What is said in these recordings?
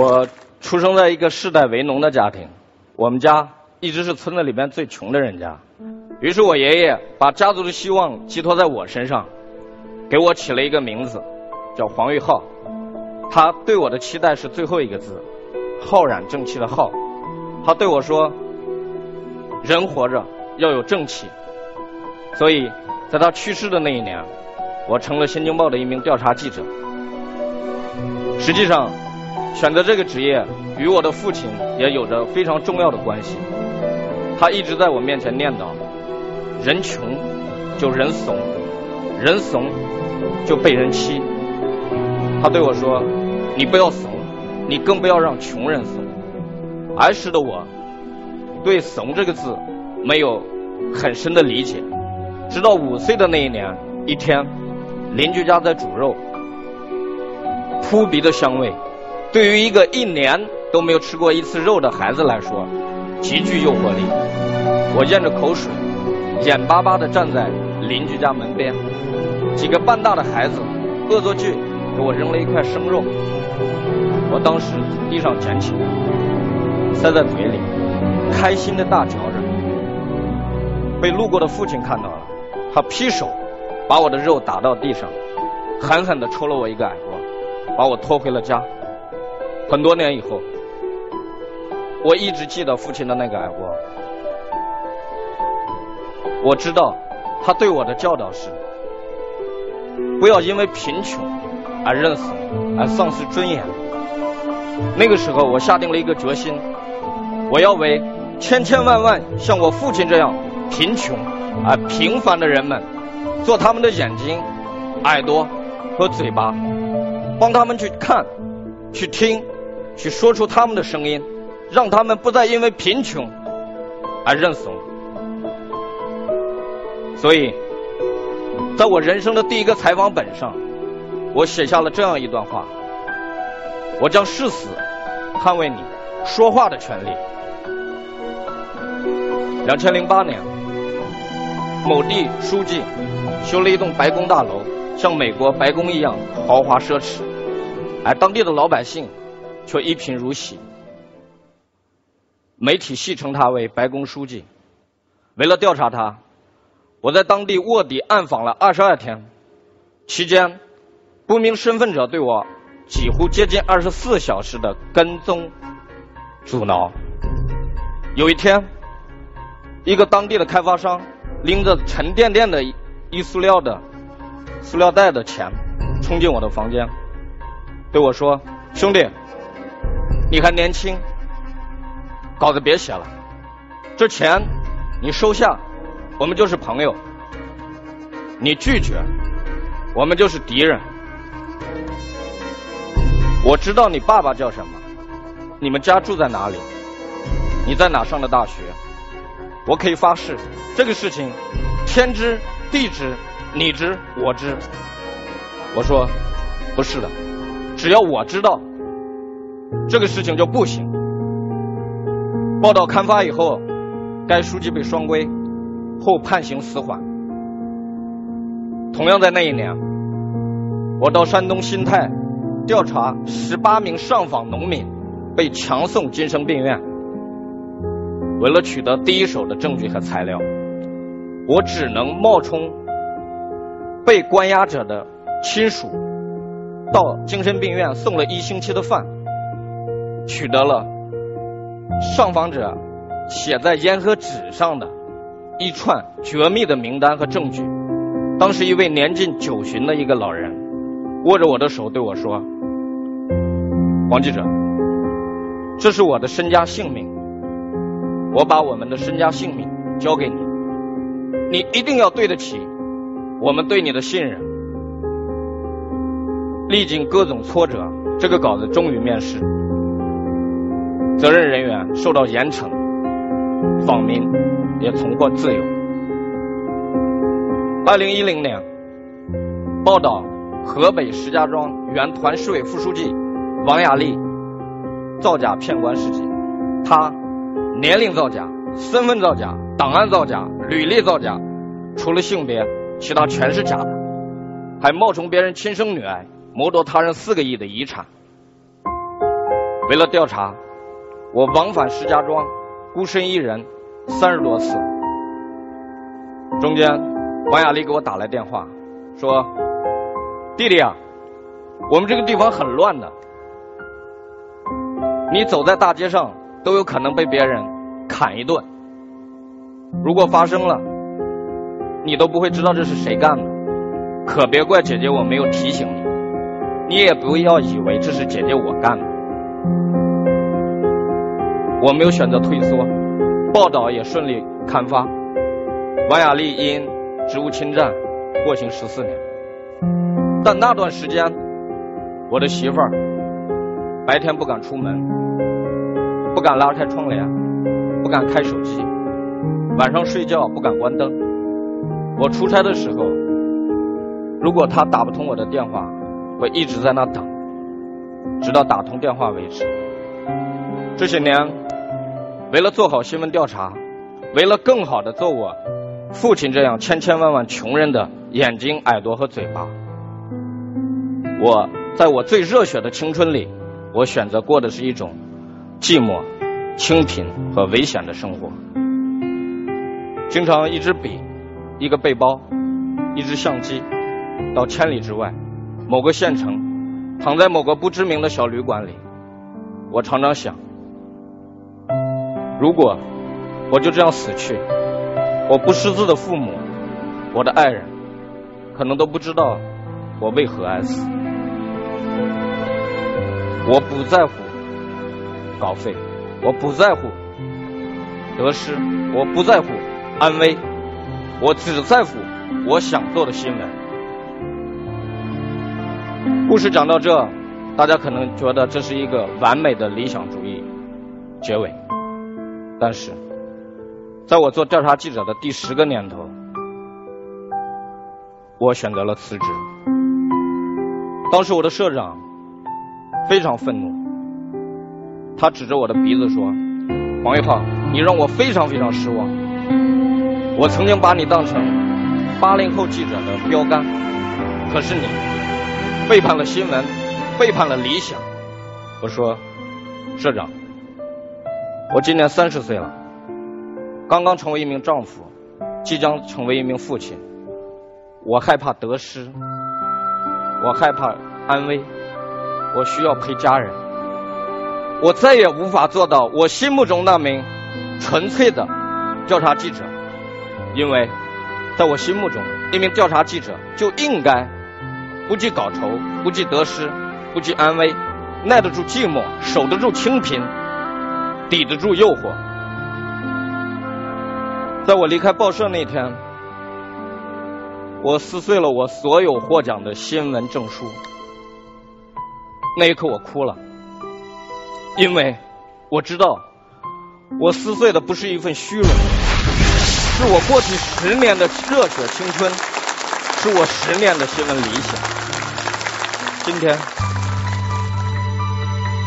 我出生在一个世代为农的家庭，我们家一直是村子里边最穷的人家。于是我爷爷把家族的希望寄托在我身上，给我起了一个名字，叫黄玉浩。他对我的期待是最后一个字，浩然正气的浩。他对我说：“人活着要有正气。”所以，在他去世的那一年，我成了《新京报》的一名调查记者。实际上，选择这个职业与我的父亲也有着非常重要的关系。他一直在我面前念叨：人穷就人怂，人怂就被人欺。他对我说：“你不要怂，你更不要让穷人怂。”儿时的我对“怂”这个字没有很深的理解，直到五岁的那一年，一天，邻居家在煮肉，扑鼻的香味，对于一个一年都没有吃过一次肉的孩子来说，极具诱惑力。我咽着口水，眼巴巴地站在邻居家门边，几个半大的孩子恶作剧给我扔了一块生肉，我当时从地上捡起来，塞在嘴里，开心的大嚼着。被路过的父亲看到了，他劈手把我的肉打到地上，狠狠地抽了我一个耳光。把我拖回了家。很多年以后，我一直记得父亲的那个耳光。我知道他对我的教导是：不要因为贫穷而认死，而丧失尊严。那个时候，我下定了一个决心：我要为千千万万像我父亲这样贫穷而平凡的人们，做他们的眼睛、耳朵和嘴巴。帮他们去看、去听、去说出他们的声音，让他们不再因为贫穷而认怂。所以，在我人生的第一个采访本上，我写下了这样一段话：我将誓死捍卫你说话的权利。两千零八年，某地书记修了一栋白宫大楼，像美国白宫一样豪华奢侈。而当地的老百姓却一贫如洗。媒体戏称他为“白宫书记”。为了调查他，我在当地卧底暗访了二十二天，期间不明身份者对我几乎接近二十四小时的跟踪、阻挠。有一天，一个当地的开发商拎着沉甸甸的一塑料的塑料袋的钱冲进我的房间。对我说：“兄弟，你还年轻，稿子别写了。这钱你收下，我们就是朋友；你拒绝，我们就是敌人。我知道你爸爸叫什么，你们家住在哪里，你在哪上的大学。我可以发誓，这个事情天知地知，你知我知。”我说：“不是的。”只要我知道这个事情就不行。报道刊发以后，该书记被双规，后判刑死缓。同样在那一年，我到山东新泰调查十八名上访农民被强送精神病院。为了取得第一手的证据和材料，我只能冒充被关押者的亲属。到精神病院送了一星期的饭，取得了上访者写在烟盒纸上的一串绝密的名单和证据。当时一位年近九旬的一个老人握着我的手对我说：“王记者，这是我的身家性命，我把我们的身家性命交给你，你一定要对得起我们对你的信任。”历经各种挫折，这个稿子终于面世，责任人员受到严惩，访民也重获自由。二零一零年，报道河北石家庄原团市委副书记王亚丽造假骗官事迹，他年龄造假、身份造假、档案造假、履历造假，除了性别，其他全是假的，还冒充别人亲生女儿。谋夺他人四个亿的遗产。为了调查，我往返石家庄，孤身一人三十多次。中间，王雅丽给我打来电话，说：“弟弟啊，我们这个地方很乱的，你走在大街上都有可能被别人砍一顿。如果发生了，你都不会知道这是谁干的，可别怪姐姐我没有提醒你。你也不要以为这是姐姐我干的。我没有选择退缩，报道也顺利刊发。”王雅丽因职务侵占获刑十四年，但那段时间，我的媳妇儿白天不敢出门，不敢拉开窗帘，不敢开手机，晚上睡觉不敢关灯。我出差的时候，如果她打不通我的电话，我一直在那等，直到打通电话为止。这些年，为了做好新闻调查，为了更好的做我。父亲这样千千万万穷人的眼睛、耳朵和嘴巴，我在我最热血的青春里，我选择过的是一种寂寞、清贫和危险的生活。经常一支笔、一个背包、一只相机，到千里之外某个县城，躺在某个不知名的小旅馆里，我常常想，如果我就这样死去。我不识字的父母，我的爱人，可能都不知道我为何而死。我不在乎稿费，我不在乎得失，我不在乎安危，我只在乎我想做的新闻。故事讲到这，大家可能觉得这是一个完美的理想主义结尾，但是。在我做调查记者的第十个年头，我选择了辞职。当时我的社长非常愤怒，他指着我的鼻子说：“王玉浩，你让我非常非常失望。我曾经把你当成八零后记者的标杆，可是你背叛了新闻，背叛了理想。”我说：“社长，我今年三十岁了。”刚刚成为一名丈夫，即将成为一名父亲，我害怕得失，我害怕安危，我需要陪家人，我再也无法做到我心目中那名纯粹的调查记者，因为在我心目中，一名调查记者就应该不计稿酬，不计得失，不计安危，耐得住寂寞，守得住清贫，抵得住诱惑。在我离开报社那天，我撕碎了我所有获奖的新闻证书。那一刻，我哭了，因为我知道，我撕碎的不是一份虚荣，是我过去十年的热血青春，是我十年的新闻理想。今天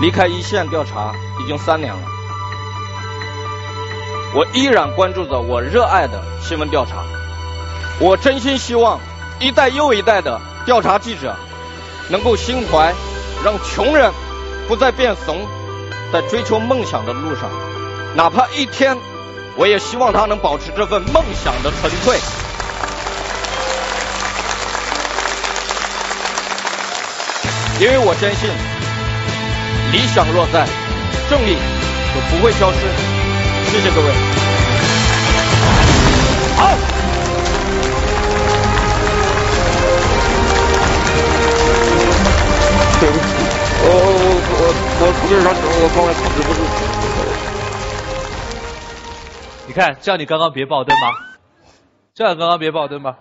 离开一线调查已经三年了。我依然关注着我热爱的新闻调查，我真心希望一代又一代的调查记者能够心怀，让穷人不再变怂，在追求梦想的路上，哪怕一天，我也希望他能保持这份梦想的纯粹，因为我坚信，理想若在，正义就不会消失。谢谢各位。好。对不起，我我我我出点啥事，我刚才控制不住。你看，叫你刚刚别爆灯吗？叫你刚刚别爆灯吗？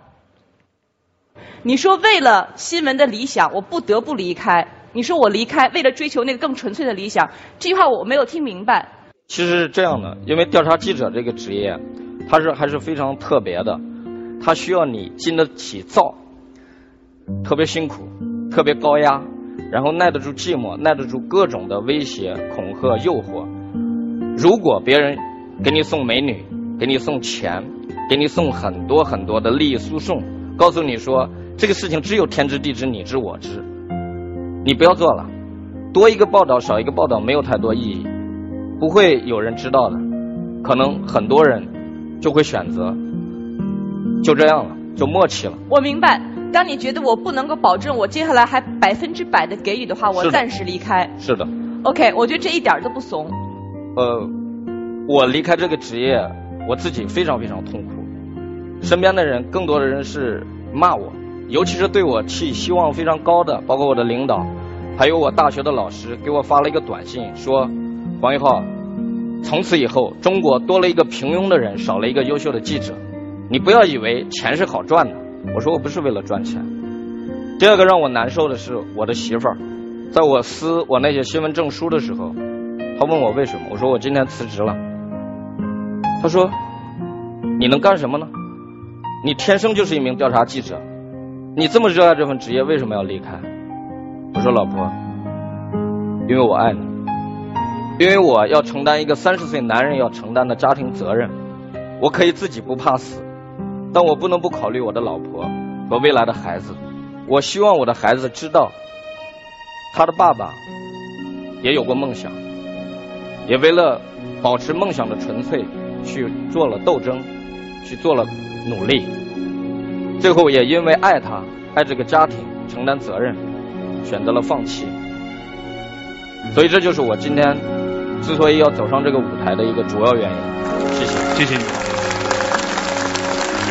你说为了新闻的理想，我不得不离开。你说我离开，为了追求那个更纯粹的理想，这句话我没有听明白。其实是这样的，因为调查记者这个职业，它是还是非常特别的，它需要你经得起造，特别辛苦，特别高压，然后耐得住寂寞，耐得住各种的威胁、恐吓、诱惑。如果别人给你送美女，给你送钱，给你送很多很多的利益输送，告诉你说这个事情只有天知地知，你知我知，你不要做了，多一个报道少一个报道没有太多意义，不会有人知道的，可能很多人就会选择就这样了，就默契了。我明白，当你觉得我不能够保证我接下来还百分之百的给予的话，我暂时离开。是的，OK，我觉得这一点儿都不怂。呃，我离开这个职业，我自己非常非常痛苦，身边的人更多的人是骂我，尤其是对我寄希望非常高的，包括我的领导，还有我大学的老师，给我发了一个短信说，黄一浩，从此以后中国多了一个平庸的人，少了一个优秀的记者，你不要以为钱是好赚的。我说我不是为了赚钱。第二个让我难受的是我的媳妇儿，在我撕我那些新闻证书的时候，她问我为什么，我说我今天辞职了。她说你能干什么呢？你天生就是一名调查记者，你这么热爱这份职业，为什么要离开？我说老婆，因为我爱你，因为我要承担一个三十岁男人要承担的家庭责任，我可以自己不怕死，但我不能不考虑我的老婆和未来的孩子。我希望我的孩子知道，他的爸爸也有过梦想，也为了保持梦想的纯粹去做了斗争，去做了努力。最后也因为爱他、爱这个家庭、承担责任，选择了放弃。所以这就是我今天之所以要走上这个舞台的一个主要原因。谢谢。谢谢你。